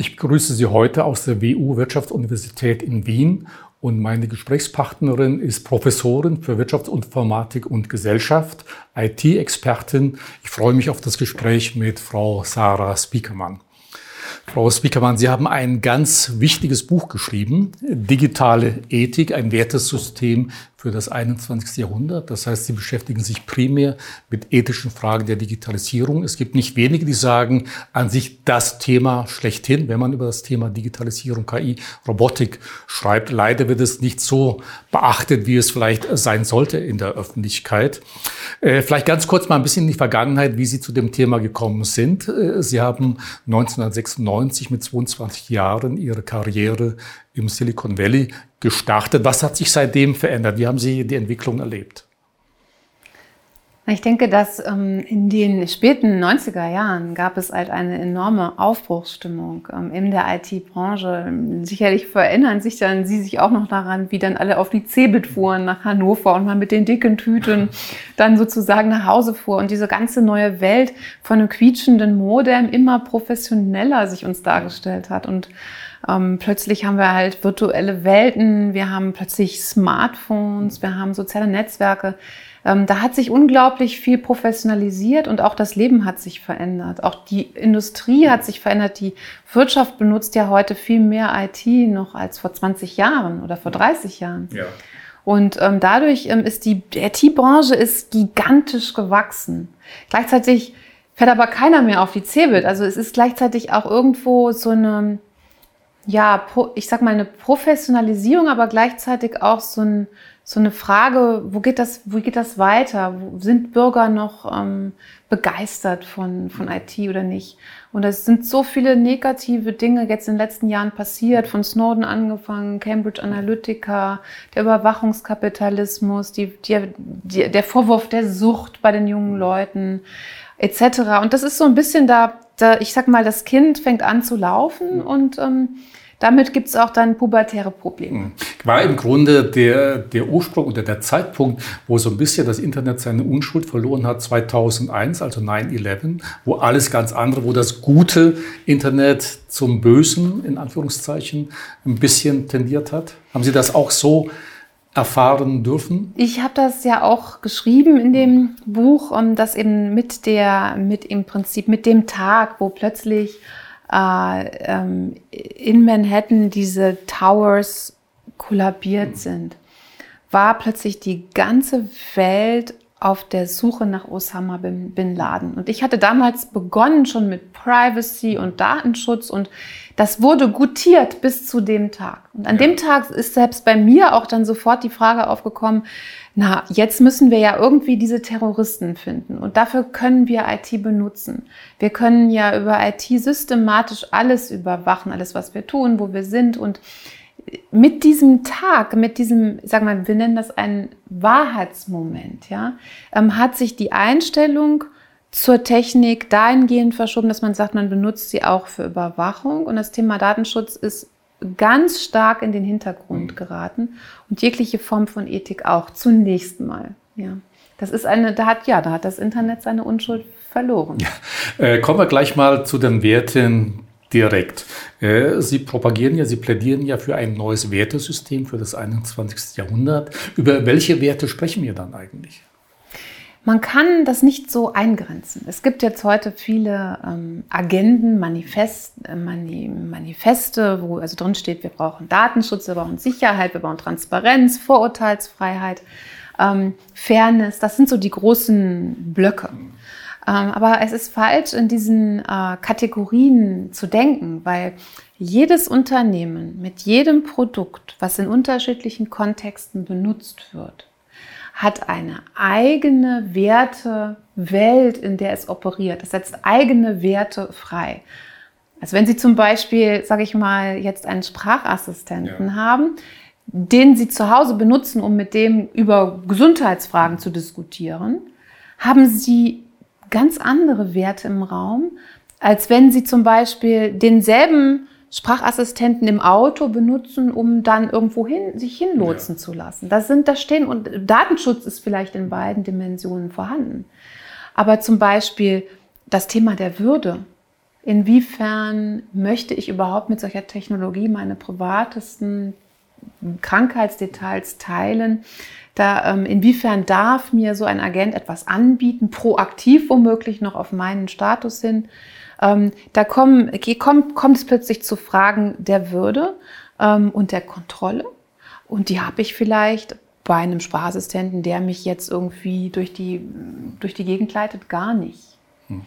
Ich begrüße Sie heute aus der WU Wirtschaftsuniversität in Wien und meine Gesprächspartnerin ist Professorin für Wirtschaftsinformatik und Gesellschaft, IT-Expertin. Ich freue mich auf das Gespräch mit Frau Sarah Spiekermann. Frau Spiekermann, Sie haben ein ganz wichtiges Buch geschrieben, Digitale Ethik, ein Wertesystem für das 21. Jahrhundert. Das heißt, Sie beschäftigen sich primär mit ethischen Fragen der Digitalisierung. Es gibt nicht wenige, die sagen, an sich das Thema schlechthin, wenn man über das Thema Digitalisierung, KI, Robotik schreibt. Leider wird es nicht so beachtet, wie es vielleicht sein sollte in der Öffentlichkeit. Äh, vielleicht ganz kurz mal ein bisschen in die Vergangenheit, wie Sie zu dem Thema gekommen sind. Äh, Sie haben 1996 mit 22 Jahren Ihre Karriere im Silicon Valley gestartet. Was hat sich seitdem verändert? Wie haben Sie die Entwicklung erlebt? Ich denke, dass ähm, in den späten 90er Jahren gab es halt eine enorme Aufbruchsstimmung ähm, in der IT-Branche. Sicherlich erinnern sich dann Sie sich auch noch daran, wie dann alle auf die Cebit fuhren nach Hannover und man mit den dicken Tüten dann sozusagen nach Hause fuhr und diese ganze neue Welt von einem quietschenden Modem immer professioneller sich uns dargestellt hat und ähm, plötzlich haben wir halt virtuelle Welten, wir haben plötzlich Smartphones, wir haben soziale Netzwerke. Ähm, da hat sich unglaublich viel professionalisiert und auch das Leben hat sich verändert. Auch die Industrie hat sich verändert. Die Wirtschaft benutzt ja heute viel mehr IT noch als vor 20 Jahren oder vor 30 Jahren. Ja. Und ähm, dadurch ähm, ist die IT-Branche ist gigantisch gewachsen. Gleichzeitig fährt aber keiner mehr auf die Cebit. Also es ist gleichzeitig auch irgendwo so eine ja, ich sag mal, eine Professionalisierung, aber gleichzeitig auch so, ein, so eine Frage, wo geht das, wo geht das weiter? Sind Bürger noch ähm, begeistert von, von IT oder nicht? Und es sind so viele negative Dinge jetzt in den letzten Jahren passiert, von Snowden angefangen, Cambridge Analytica, der Überwachungskapitalismus, die, die, die, der Vorwurf der Sucht bei den jungen Leuten etc. Und das ist so ein bisschen da, da ich sag mal, das Kind fängt an zu laufen und ähm, damit gibt es auch dann pubertäre Probleme. Hm. War im Grunde der, der Ursprung oder der Zeitpunkt, wo so ein bisschen das Internet seine Unschuld verloren hat, 2001, also 9-11, wo alles ganz andere, wo das gute Internet zum Bösen, in Anführungszeichen, ein bisschen tendiert hat? Haben Sie das auch so erfahren dürfen? Ich habe das ja auch geschrieben in dem Buch, dass eben mit der, mit im Prinzip mit dem Tag, wo plötzlich äh, ähm, in Manhattan diese Towers kollabiert sind, war plötzlich die ganze Welt auf der Suche nach Osama bin, bin Laden. Und ich hatte damals begonnen schon mit Privacy und Datenschutz und das wurde gutiert bis zu dem Tag. Und an ja. dem Tag ist selbst bei mir auch dann sofort die Frage aufgekommen, na, jetzt müssen wir ja irgendwie diese Terroristen finden. Und dafür können wir IT benutzen. Wir können ja über IT systematisch alles überwachen, alles, was wir tun, wo wir sind. Und mit diesem Tag, mit diesem, sag mal, wir nennen das einen Wahrheitsmoment, ja, ähm, hat sich die Einstellung zur Technik dahingehend verschoben, dass man sagt, man benutzt sie auch für Überwachung. Und das Thema Datenschutz ist ganz stark in den Hintergrund mhm. geraten und jegliche Form von Ethik auch zunächst mal. Ja. Das ist eine, da hat ja, da hat das Internet seine Unschuld verloren. Ja. Äh, kommen wir gleich mal zu den Werten direkt. Äh, Sie propagieren ja, Sie plädieren ja für ein neues Wertesystem für das 21. Jahrhundert. Über welche Werte sprechen wir dann eigentlich? Man kann das nicht so eingrenzen. Es gibt jetzt heute viele ähm, Agenden, Manifest, äh, Mani Manifeste, wo also drin steht, wir brauchen Datenschutz, wir brauchen Sicherheit, wir brauchen Transparenz, Vorurteilsfreiheit, ähm, Fairness. Das sind so die großen Blöcke. Ähm, aber es ist falsch, in diesen äh, Kategorien zu denken, weil jedes Unternehmen mit jedem Produkt, was in unterschiedlichen Kontexten benutzt wird, hat eine eigene Wertewelt, in der es operiert. Es setzt eigene Werte frei. Also wenn Sie zum Beispiel, sage ich mal, jetzt einen Sprachassistenten ja. haben, den Sie zu Hause benutzen, um mit dem über Gesundheitsfragen zu diskutieren, haben Sie ganz andere Werte im Raum, als wenn Sie zum Beispiel denselben Sprachassistenten im Auto benutzen, um dann irgendwo hin, sich hinlotsen ja. zu lassen. Das sind, da stehen, und Datenschutz ist vielleicht in beiden Dimensionen vorhanden. Aber zum Beispiel das Thema der Würde. Inwiefern möchte ich überhaupt mit solcher Technologie meine privatesten Krankheitsdetails teilen? Da, ähm, inwiefern darf mir so ein Agent etwas anbieten, proaktiv womöglich noch auf meinen Status hin? Ähm, da kommen, kommt, kommt es plötzlich zu Fragen der Würde ähm, und der Kontrolle. Und die habe ich vielleicht bei einem Sprachassistenten, der mich jetzt irgendwie durch die, durch die Gegend leitet, gar nicht. Hm.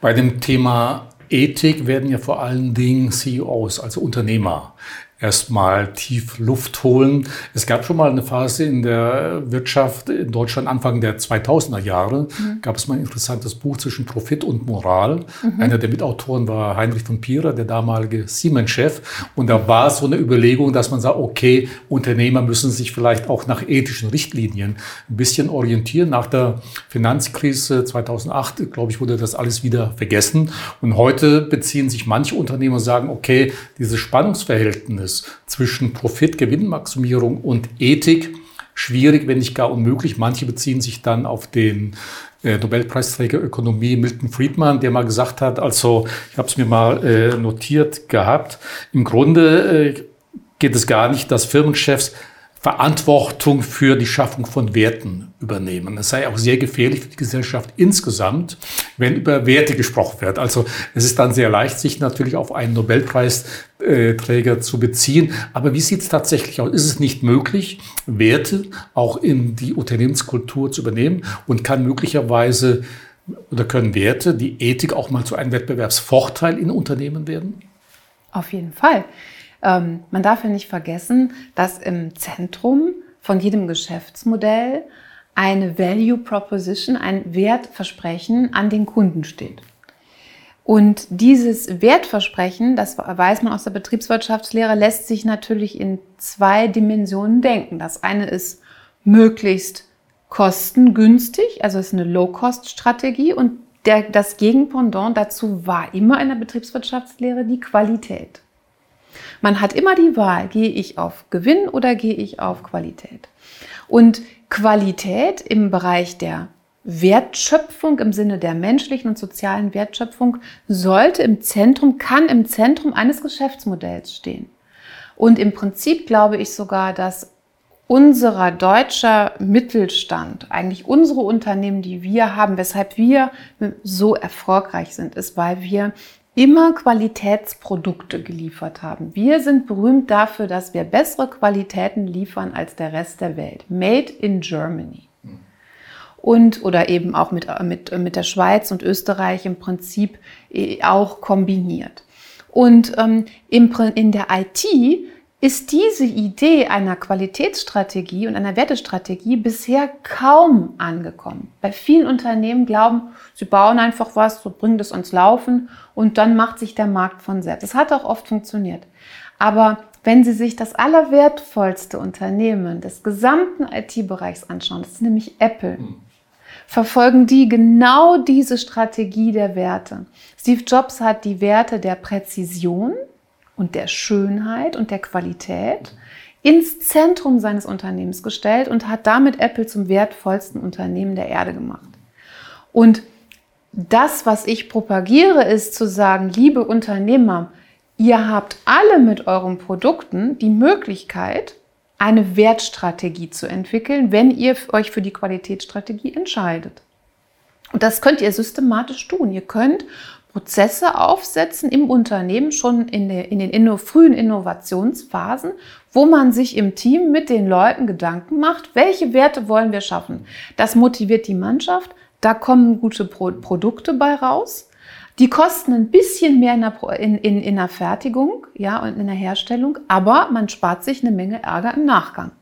Bei dem Thema Ethik werden ja vor allen Dingen CEOs, also Unternehmer, erstmal tief Luft holen. Es gab schon mal eine Phase in der Wirtschaft in Deutschland Anfang der 2000er Jahre, mhm. gab es mal ein interessantes Buch zwischen Profit und Moral. Mhm. Einer der Mitautoren war Heinrich von Pierer, der damalige Siemens-Chef. Und da war so eine Überlegung, dass man sagt, okay, Unternehmer müssen sich vielleicht auch nach ethischen Richtlinien ein bisschen orientieren. Nach der Finanzkrise 2008, glaube ich, wurde das alles wieder vergessen. Und heute beziehen sich manche Unternehmer und sagen, okay, dieses Spannungsverhältnis ist zwischen Profit, Gewinnmaximierung und Ethik schwierig, wenn nicht gar unmöglich. Manche beziehen sich dann auf den äh, Nobelpreisträger Ökonomie Milton Friedman, der mal gesagt hat, also ich habe es mir mal äh, notiert gehabt, im Grunde äh, geht es gar nicht, dass Firmenchefs Verantwortung für die Schaffung von Werten übernehmen. Es sei auch sehr gefährlich für die Gesellschaft insgesamt, wenn über Werte gesprochen wird. Also es ist dann sehr leicht, sich natürlich auf einen Nobelpreisträger zu beziehen. Aber wie sieht es tatsächlich aus? Ist es nicht möglich, Werte auch in die Unternehmenskultur zu übernehmen und kann möglicherweise oder können Werte, die Ethik auch mal zu einem Wettbewerbsvorteil in Unternehmen werden? Auf jeden Fall. Ähm, man darf ja nicht vergessen, dass im Zentrum von jedem Geschäftsmodell eine Value Proposition, ein Wertversprechen an den Kunden steht. Und dieses Wertversprechen, das weiß man aus der Betriebswirtschaftslehre, lässt sich natürlich in zwei Dimensionen denken. Das eine ist möglichst kostengünstig, also ist eine Low-Cost-Strategie und der, das Gegenpendant dazu war immer in der Betriebswirtschaftslehre die Qualität. Man hat immer die Wahl, gehe ich auf Gewinn oder gehe ich auf Qualität. Und Qualität im Bereich der Wertschöpfung im Sinne der menschlichen und sozialen Wertschöpfung sollte im Zentrum, kann im Zentrum eines Geschäftsmodells stehen. Und im Prinzip glaube ich sogar, dass unserer deutscher Mittelstand, eigentlich unsere Unternehmen, die wir haben, weshalb wir so erfolgreich sind, ist, weil wir immer Qualitätsprodukte geliefert haben. Wir sind berühmt dafür, dass wir bessere Qualitäten liefern als der Rest der Welt. Made in Germany. Und oder eben auch mit, mit, mit der Schweiz und Österreich im Prinzip äh, auch kombiniert. Und ähm, im, in der IT ist diese Idee einer Qualitätsstrategie und einer Wertestrategie bisher kaum angekommen. Bei vielen Unternehmen glauben, sie bauen einfach was, so bringen das ans Laufen und dann macht sich der Markt von selbst. Das hat auch oft funktioniert. Aber wenn Sie sich das allerwertvollste Unternehmen des gesamten IT-Bereichs anschauen, das ist nämlich Apple, hm. verfolgen die genau diese Strategie der Werte. Steve Jobs hat die Werte der Präzision, und der Schönheit und der Qualität ins Zentrum seines Unternehmens gestellt und hat damit Apple zum wertvollsten Unternehmen der Erde gemacht. Und das, was ich propagiere, ist zu sagen, liebe Unternehmer, ihr habt alle mit euren Produkten die Möglichkeit, eine Wertstrategie zu entwickeln, wenn ihr euch für die Qualitätsstrategie entscheidet. Und das könnt ihr systematisch tun. Ihr könnt Prozesse aufsetzen im Unternehmen schon in, der, in den inno, frühen Innovationsphasen, wo man sich im Team mit den Leuten Gedanken macht, welche Werte wollen wir schaffen. Das motiviert die Mannschaft, da kommen gute Pro Produkte bei raus. Die kosten ein bisschen mehr in der, in, in, in der Fertigung ja, und in der Herstellung, aber man spart sich eine Menge Ärger im Nachgang.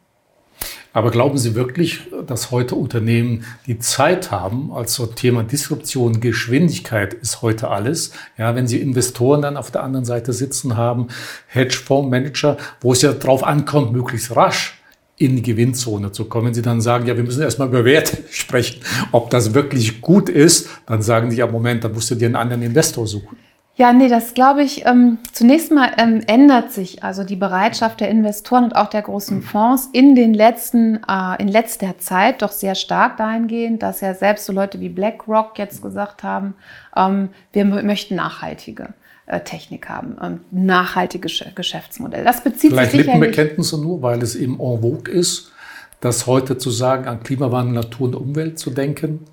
Aber glauben Sie wirklich, dass heute Unternehmen die Zeit haben, also Thema Disruption, Geschwindigkeit ist heute alles. Ja, wenn Sie Investoren dann auf der anderen Seite sitzen haben, Hedgefondsmanager, wo es ja drauf ankommt, möglichst rasch in die Gewinnzone zu kommen. Wenn Sie dann sagen, ja, wir müssen erstmal über Werte sprechen, ob das wirklich gut ist, dann sagen die ja, Moment, dann musst du dir einen anderen Investor suchen. Ja, nee, das glaube ich, ähm, zunächst mal ähm, ändert sich also die Bereitschaft der Investoren und auch der großen Fonds in den letzten, äh, in letzter Zeit doch sehr stark dahingehend, dass ja selbst so Leute wie BlackRock jetzt gesagt haben, ähm, wir möchten nachhaltige äh, Technik haben, ähm, nachhaltige Geschäftsmodelle. Das bezieht Vielleicht sich. Lippenbekenntnisse nur, weil es eben en vogue ist, das heute zu sagen, an Klimawandel, Natur und Umwelt zu denken?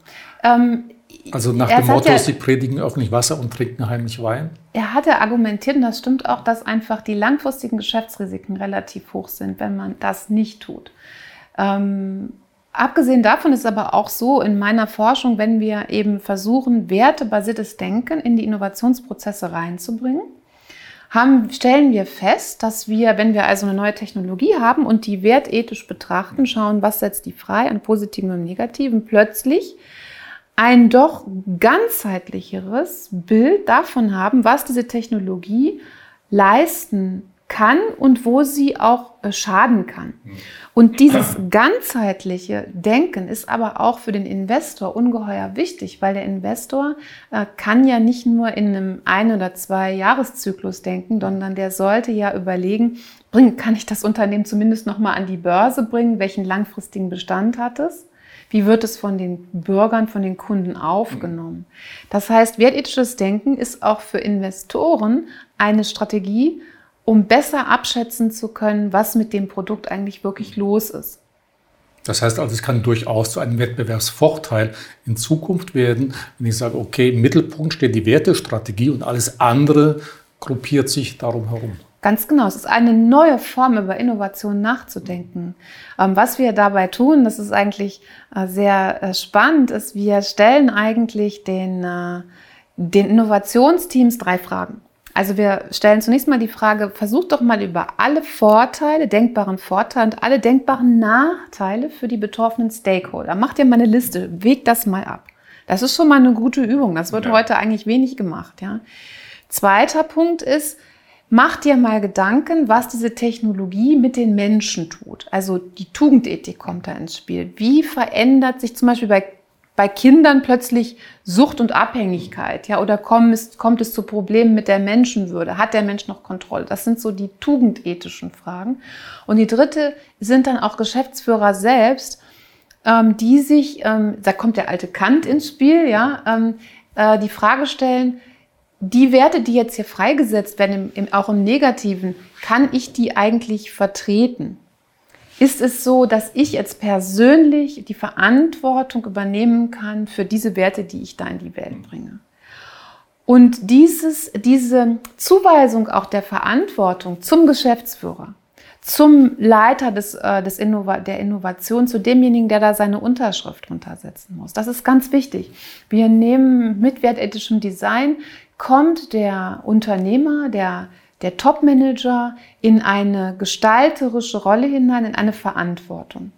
Ähm, also nach dem Motto, ja, sie predigen öffentlich Wasser und trinken heimlich Wein? Er hatte argumentiert, und das stimmt auch, dass einfach die langfristigen Geschäftsrisiken relativ hoch sind, wenn man das nicht tut. Ähm, abgesehen davon ist aber auch so in meiner Forschung, wenn wir eben versuchen, wertebasiertes Denken in die Innovationsprozesse reinzubringen, haben, stellen wir fest, dass wir, wenn wir also eine neue Technologie haben und die wertethisch betrachten, schauen, was setzt die frei an positiven und negativen, plötzlich ein doch ganzheitlicheres Bild davon haben, was diese Technologie leisten kann und wo sie auch äh, schaden kann. Und dieses ganzheitliche Denken ist aber auch für den Investor ungeheuer wichtig, weil der Investor äh, kann ja nicht nur in einem ein oder zwei Jahreszyklus denken, sondern der sollte ja überlegen, kann ich das Unternehmen zumindest noch mal an die Börse bringen, welchen langfristigen Bestand hat es? Wie wird es von den Bürgern, von den Kunden aufgenommen? Das heißt, wertethisches Denken ist auch für Investoren eine Strategie, um besser abschätzen zu können, was mit dem Produkt eigentlich wirklich los ist. Das heißt also, es kann durchaus zu einem Wettbewerbsvorteil in Zukunft werden, wenn ich sage, okay, im Mittelpunkt steht die Wertestrategie und alles andere gruppiert sich darum herum. Ganz genau, es ist eine neue Form, über Innovation nachzudenken. Ähm, was wir dabei tun, das ist eigentlich äh, sehr äh, spannend, ist, wir stellen eigentlich den, äh, den Innovationsteams drei Fragen. Also wir stellen zunächst mal die Frage, versucht doch mal über alle Vorteile, denkbaren Vorteile und alle denkbaren Nachteile für die betroffenen Stakeholder. Macht ihr mal eine Liste, wägt das mal ab. Das ist schon mal eine gute Übung. Das wird ja. heute eigentlich wenig gemacht. Ja. Zweiter Punkt ist, Mach dir mal Gedanken, was diese Technologie mit den Menschen tut. Also die Tugendethik kommt da ins Spiel. Wie verändert sich zum Beispiel bei, bei Kindern plötzlich Sucht und Abhängigkeit? Ja, oder kommt es, kommt es zu Problemen mit der Menschenwürde? Hat der Mensch noch Kontrolle? Das sind so die tugendethischen Fragen. Und die dritte sind dann auch Geschäftsführer selbst, ähm, die sich, ähm, da kommt der alte Kant ins Spiel, ja, ähm, äh, die Frage stellen, die Werte, die jetzt hier freigesetzt werden, im, im, auch im Negativen, kann ich die eigentlich vertreten? Ist es so, dass ich jetzt persönlich die Verantwortung übernehmen kann für diese Werte, die ich da in die Welt bringe? Und dieses, diese Zuweisung auch der Verantwortung zum Geschäftsführer, zum Leiter des, äh, des Innova der Innovation, zu demjenigen, der da seine Unterschrift runtersetzen muss. Das ist ganz wichtig. Wir nehmen mit wertethischem Design kommt der Unternehmer, der, der Top-Manager in eine gestalterische Rolle hinein, in eine Verantwortung.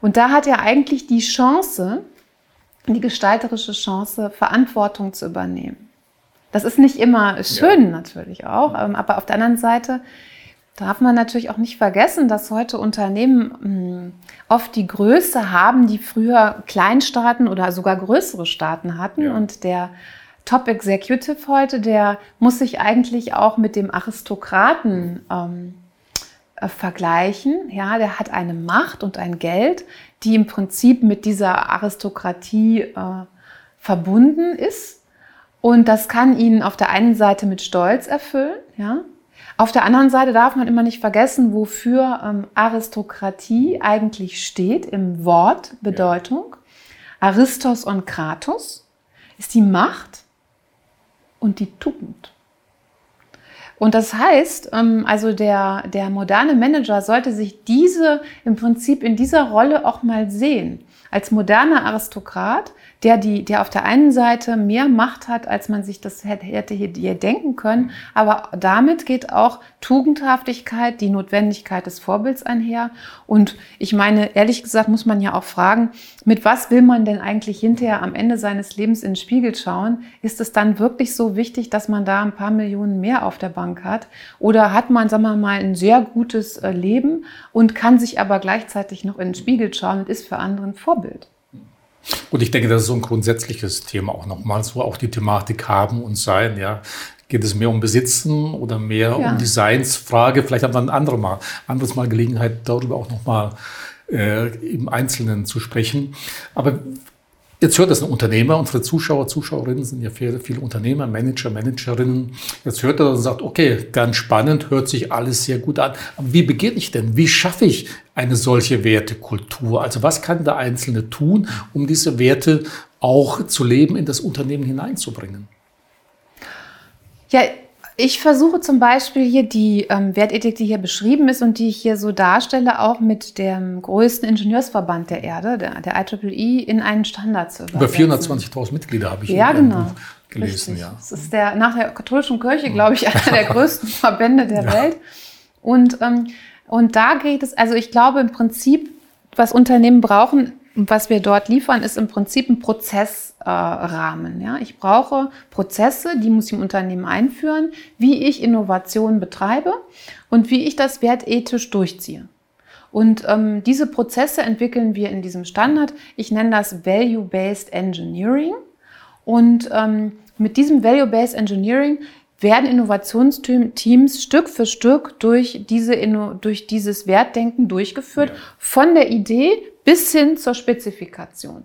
Und da hat er eigentlich die Chance, die gestalterische Chance, Verantwortung zu übernehmen. Das ist nicht immer schön ja. natürlich auch, ähm, aber auf der anderen Seite darf man natürlich auch nicht vergessen, dass heute Unternehmen hm, oft die Größe haben, die früher Kleinstaaten oder sogar größere Staaten hatten ja. und der Top Executive heute, der muss sich eigentlich auch mit dem Aristokraten ähm, äh, vergleichen. Ja, der hat eine Macht und ein Geld, die im Prinzip mit dieser Aristokratie äh, verbunden ist. Und das kann ihn auf der einen Seite mit Stolz erfüllen. Ja. Auf der anderen Seite darf man immer nicht vergessen, wofür ähm, Aristokratie eigentlich steht im Wort Bedeutung. Ja. Aristos und Kratos ist die Macht und die Tugend. Und das heißt, ähm, also der, der moderne Manager sollte sich diese im Prinzip in dieser Rolle auch mal sehen. Als moderner Aristokrat der, die, der auf der einen Seite mehr Macht hat, als man sich das hätte hier denken können. Aber damit geht auch Tugendhaftigkeit, die Notwendigkeit des Vorbilds einher. Und ich meine, ehrlich gesagt, muss man ja auch fragen, mit was will man denn eigentlich hinterher am Ende seines Lebens in den Spiegel schauen? Ist es dann wirklich so wichtig, dass man da ein paar Millionen mehr auf der Bank hat? Oder hat man, sagen wir mal, ein sehr gutes äh, Leben und kann sich aber gleichzeitig noch in den Spiegel schauen und ist für andere ein Vorbild? Und ich denke, das ist so ein grundsätzliches Thema auch nochmal, so auch die Thematik haben und sein. Ja, Geht es mehr um Besitzen oder mehr ja. um Designsfrage? Vielleicht haben wir ein anderes Mal, anderes Mal Gelegenheit, darüber auch nochmal äh, im Einzelnen zu sprechen. Aber Jetzt hört das ein Unternehmer, unsere Zuschauer, Zuschauerinnen sind ja viele, viele Unternehmer, Manager, Managerinnen. Jetzt hört er und sagt, okay, ganz spannend, hört sich alles sehr gut an. Aber wie beginne ich denn? Wie schaffe ich eine solche Wertekultur? Also was kann der Einzelne tun, um diese Werte auch zu leben, in das Unternehmen hineinzubringen? Ja, ich versuche zum Beispiel hier die ähm, Wertethik, die hier beschrieben ist und die ich hier so darstelle, auch mit dem größten Ingenieursverband der Erde, der, der IEEE, in einen Standard zu übersetzen. Über 420.000 Mitglieder habe ich ja, in genau. Buch gelesen. Richtig. Ja. Das ist der, nach der katholischen Kirche, glaube ich, einer der größten Verbände der ja. Welt. Und, ähm, und da geht es, also ich glaube im Prinzip, was Unternehmen brauchen, was wir dort liefern, ist im Prinzip ein Prozessrahmen. Äh, ja? Ich brauche Prozesse, die muss ich im Unternehmen einführen, wie ich Innovation betreibe und wie ich das wertethisch durchziehe. Und ähm, diese Prozesse entwickeln wir in diesem Standard. Ich nenne das Value-Based Engineering. Und ähm, mit diesem Value-Based Engineering werden Innovationsteams Stück für Stück durch, diese, durch dieses Wertdenken durchgeführt, ja. von der Idee bis hin zur Spezifikation.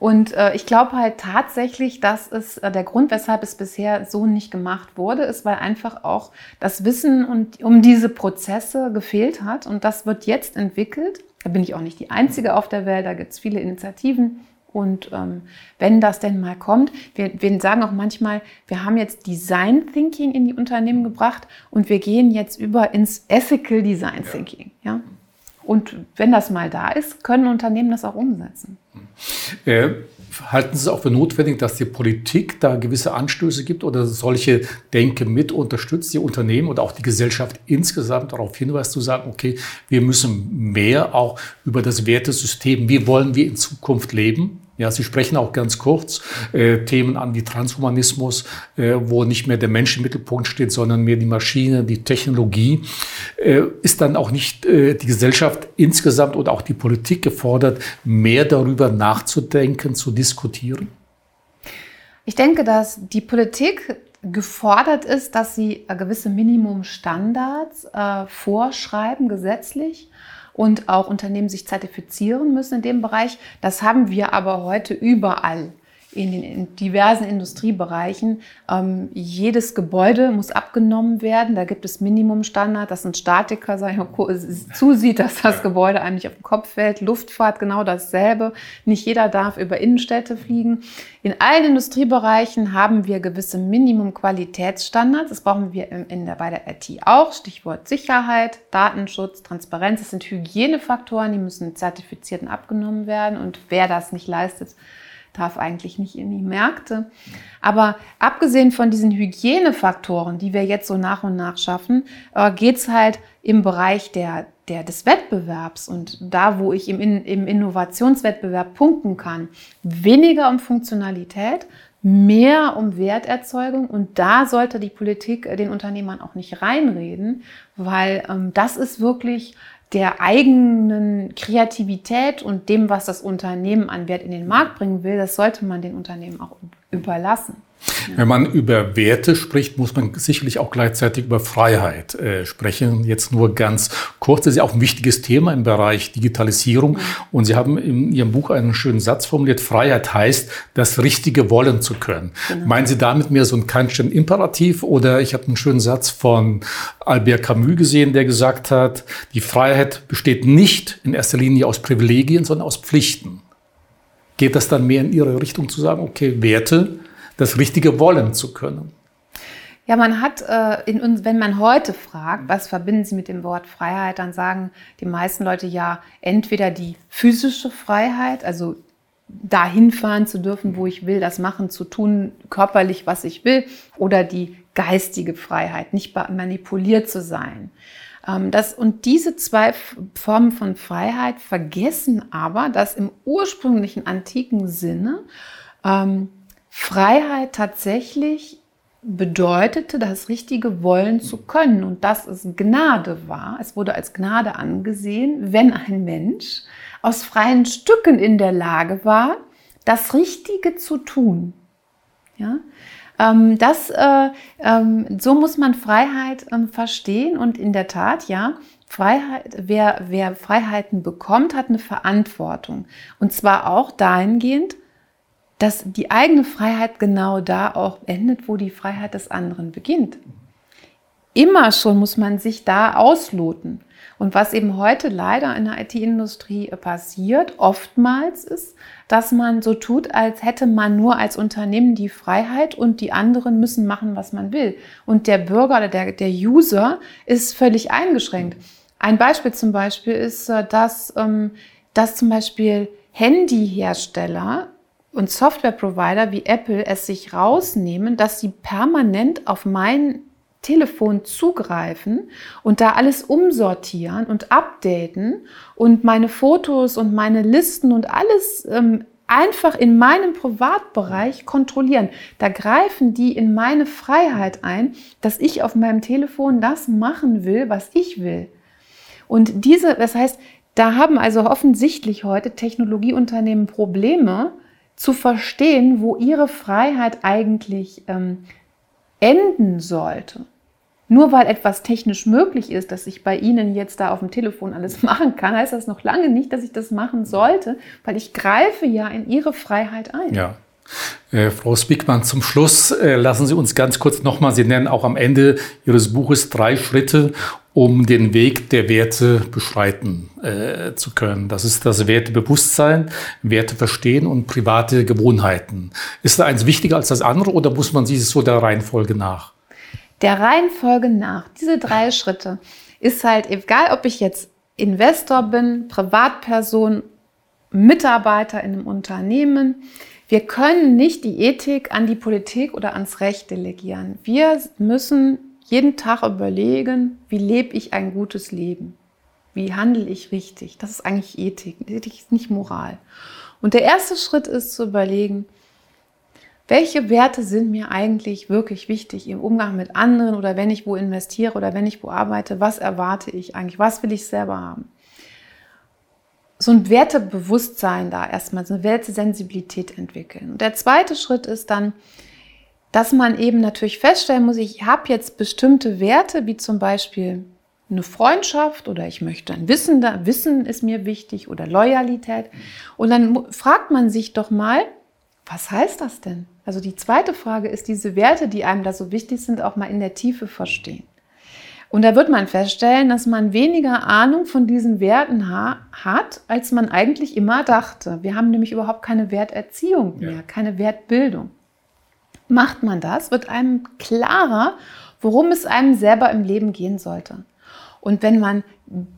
Und äh, ich glaube halt tatsächlich, dass es äh, der Grund, weshalb es bisher so nicht gemacht wurde, ist, weil einfach auch das Wissen und, um diese Prozesse gefehlt hat. Und das wird jetzt entwickelt. Da bin ich auch nicht die Einzige auf der Welt, da gibt es viele Initiativen. Und ähm, wenn das denn mal kommt, wir, wir sagen auch manchmal, wir haben jetzt Design Thinking in die Unternehmen gebracht und wir gehen jetzt über ins Ethical Design Thinking. Ja? Und wenn das mal da ist, können Unternehmen das auch umsetzen. Äh, halten Sie es auch für notwendig, dass die Politik da gewisse Anstöße gibt oder solche Denke mit unterstützt, die Unternehmen oder auch die Gesellschaft insgesamt darauf hinweist, zu sagen, okay, wir müssen mehr auch über das Wertesystem, wie wollen wir in Zukunft leben, ja, Sie sprechen auch ganz kurz äh, Themen an wie Transhumanismus, äh, wo nicht mehr der Mensch im Mittelpunkt steht, sondern mehr die Maschine, die Technologie. Äh, ist dann auch nicht äh, die Gesellschaft insgesamt oder auch die Politik gefordert, mehr darüber nachzudenken, zu diskutieren? Ich denke, dass die Politik gefordert ist, dass sie gewisse Minimumstandards äh, vorschreiben, gesetzlich und auch Unternehmen sich zertifizieren müssen in dem Bereich. Das haben wir aber heute überall in den in diversen Industriebereichen. Ähm, jedes Gebäude muss abgenommen werden. Da gibt es Minimumstandard, dass ein Statiker zusieht, dass das Gebäude einem nicht auf den Kopf fällt. Luftfahrt genau dasselbe. Nicht jeder darf über Innenstädte fliegen. In allen Industriebereichen haben wir gewisse Minimum-Qualitätsstandards. Das brauchen wir in der, bei der IT auch. Stichwort Sicherheit, Datenschutz, Transparenz. Das sind Hygienefaktoren, die müssen zertifiziert und abgenommen werden. Und wer das nicht leistet, darf eigentlich nicht in die Märkte. Aber abgesehen von diesen Hygienefaktoren, die wir jetzt so nach und nach schaffen, äh, geht es halt im Bereich der, der, des Wettbewerbs und da, wo ich im, im Innovationswettbewerb punkten kann, weniger um Funktionalität, mehr um Werterzeugung und da sollte die Politik den Unternehmern auch nicht reinreden, weil ähm, das ist wirklich der eigenen Kreativität und dem, was das Unternehmen an Wert in den Markt bringen will, das sollte man den Unternehmen auch überlassen. Wenn man über Werte spricht, muss man sicherlich auch gleichzeitig über Freiheit äh, sprechen. Jetzt nur ganz kurz, das ist ja auch ein wichtiges Thema im Bereich Digitalisierung. Und Sie haben in Ihrem Buch einen schönen Satz formuliert, Freiheit heißt, das Richtige wollen zu können. Genau. Meinen Sie damit mehr so ein Kantschen Imperativ oder ich habe einen schönen Satz von Albert Camus gesehen, der gesagt hat, die Freiheit besteht nicht in erster Linie aus Privilegien, sondern aus Pflichten. Geht das dann mehr in Ihre Richtung zu sagen, okay, Werte, das Richtige wollen zu können? Ja, man hat, äh, in uns, wenn man heute fragt, was verbinden Sie mit dem Wort Freiheit, dann sagen die meisten Leute ja entweder die physische Freiheit, also dahin fahren zu dürfen, wo ich will, das machen zu tun, körperlich, was ich will, oder die geistige Freiheit, nicht manipuliert zu sein. Ähm, das, und diese zwei Formen von Freiheit vergessen aber, dass im ursprünglichen antiken Sinne ähm, Freiheit tatsächlich bedeutete, das Richtige wollen zu können und dass es Gnade war. Es wurde als Gnade angesehen, wenn ein Mensch aus freien Stücken in der Lage war, das Richtige zu tun. Ja? Ähm, das, äh, ähm, so muss man Freiheit ähm, verstehen und in der Tat, ja, Freiheit, wer, wer Freiheiten bekommt, hat eine Verantwortung. Und zwar auch dahingehend, dass die eigene Freiheit genau da auch endet, wo die Freiheit des anderen beginnt. Immer schon muss man sich da ausloten. Und was eben heute leider in der IT-Industrie passiert, oftmals ist, dass man so tut, als hätte man nur als Unternehmen die Freiheit und die anderen müssen machen, was man will. Und der Bürger oder der, der User ist völlig eingeschränkt. Ein Beispiel zum Beispiel ist, äh, dass, ähm, dass zum Beispiel Handyhersteller und Softwareprovider wie Apple es sich rausnehmen, dass sie permanent auf mein Telefon zugreifen und da alles umsortieren und updaten und meine Fotos und meine Listen und alles ähm, einfach in meinem Privatbereich kontrollieren. Da greifen die in meine Freiheit ein, dass ich auf meinem Telefon das machen will, was ich will. Und diese, das heißt, da haben also offensichtlich heute Technologieunternehmen Probleme zu verstehen, wo ihre Freiheit eigentlich ähm, enden sollte. Nur weil etwas technisch möglich ist, dass ich bei Ihnen jetzt da auf dem Telefon alles machen kann, heißt das noch lange nicht, dass ich das machen sollte, weil ich greife ja in Ihre Freiheit ein. Ja. Äh, Frau Spickmann, zum Schluss äh, lassen Sie uns ganz kurz nochmal, Sie nennen auch am Ende Ihres Buches drei Schritte, um den Weg der Werte beschreiten äh, zu können. Das ist das Wertebewusstsein, Werte verstehen und private Gewohnheiten. Ist da eins wichtiger als das andere oder muss man sich so der Reihenfolge nach? der Reihenfolge nach, diese drei Schritte, ist halt egal, ob ich jetzt Investor bin, Privatperson, Mitarbeiter in einem Unternehmen. Wir können nicht die Ethik an die Politik oder ans Recht delegieren. Wir müssen jeden Tag überlegen, wie lebe ich ein gutes Leben? Wie handle ich richtig? Das ist eigentlich Ethik. Ethik ist nicht Moral. Und der erste Schritt ist zu überlegen, welche Werte sind mir eigentlich wirklich wichtig im Umgang mit anderen oder wenn ich wo investiere oder wenn ich wo arbeite, was erwarte ich eigentlich, was will ich selber haben. So ein Wertebewusstsein da erstmal, so eine Wertesensibilität entwickeln. Und der zweite Schritt ist dann, dass man eben natürlich feststellen muss, ich habe jetzt bestimmte Werte, wie zum Beispiel eine Freundschaft oder ich möchte ein Wissen, Wissen ist mir wichtig oder Loyalität. Und dann fragt man sich doch mal, was heißt das denn? Also die zweite Frage ist, diese Werte, die einem da so wichtig sind, auch mal in der Tiefe verstehen. Und da wird man feststellen, dass man weniger Ahnung von diesen Werten ha hat, als man eigentlich immer dachte. Wir haben nämlich überhaupt keine Werterziehung mehr, ja. keine Wertbildung. Macht man das, wird einem klarer, worum es einem selber im Leben gehen sollte. Und wenn man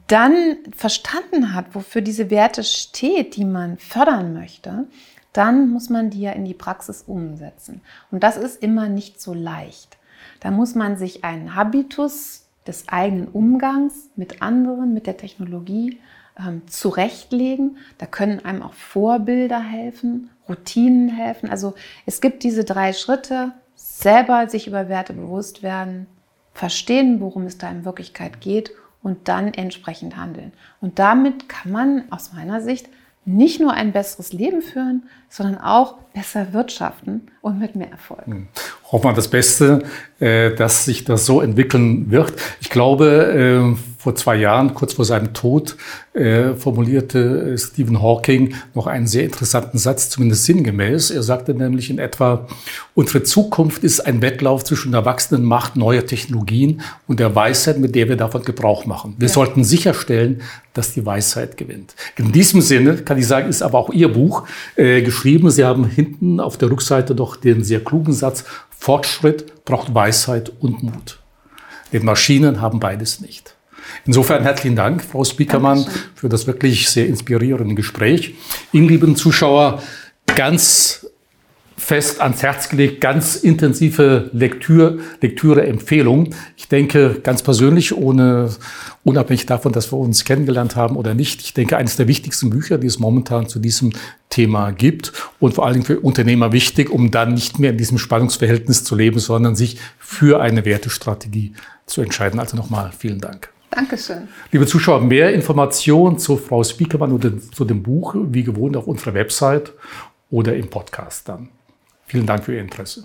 dann verstanden hat, wofür diese Werte steht, die man fördern möchte, dann muss man die ja in die Praxis umsetzen. Und das ist immer nicht so leicht. Da muss man sich einen Habitus des eigenen Umgangs mit anderen, mit der Technologie ähm, zurechtlegen. Da können einem auch Vorbilder helfen, Routinen helfen. Also es gibt diese drei Schritte, selber sich über Werte bewusst werden, verstehen, worum es da in Wirklichkeit geht und dann entsprechend handeln. Und damit kann man aus meiner Sicht nicht nur ein besseres Leben führen, sondern auch besser wirtschaften und mit mehr Erfolg. Hoffen wir das Beste, äh, dass sich das so entwickeln wird. Ich glaube, äh, vor zwei Jahren, kurz vor seinem Tod, äh, formulierte Stephen Hawking noch einen sehr interessanten Satz, zumindest sinngemäß. Er sagte nämlich in etwa, unsere Zukunft ist ein Wettlauf zwischen der wachsenden Macht neuer Technologien und der Weisheit, mit der wir davon Gebrauch machen. Wir ja. sollten sicherstellen, dass die Weisheit gewinnt. In diesem Sinne kann ich sagen, ist aber auch Ihr Buch äh, geschrieben. Sie haben hinten auf der Rückseite doch den sehr klugen Satz, Fortschritt braucht Weisheit und Mut. Denn Maschinen haben beides nicht. Insofern herzlichen Dank, Frau Spiekermann, für das wirklich sehr inspirierende Gespräch. Ihnen, lieben Zuschauer, ganz fest ans Herz gelegt, ganz intensive Lektüre, Lektüre-Empfehlung. Ich denke ganz persönlich, ohne, unabhängig davon, dass wir uns kennengelernt haben oder nicht, ich denke, eines der wichtigsten Bücher, die es momentan zu diesem Thema gibt und vor allen Dingen für Unternehmer wichtig, um dann nicht mehr in diesem Spannungsverhältnis zu leben, sondern sich für eine Wertestrategie zu entscheiden. Also nochmal vielen Dank. Dankeschön. Liebe Zuschauer, mehr Informationen zu Frau Spiekermann und zu dem Buch, wie gewohnt, auf unserer Website oder im Podcast dann. Vielen Dank für Ihr Interesse.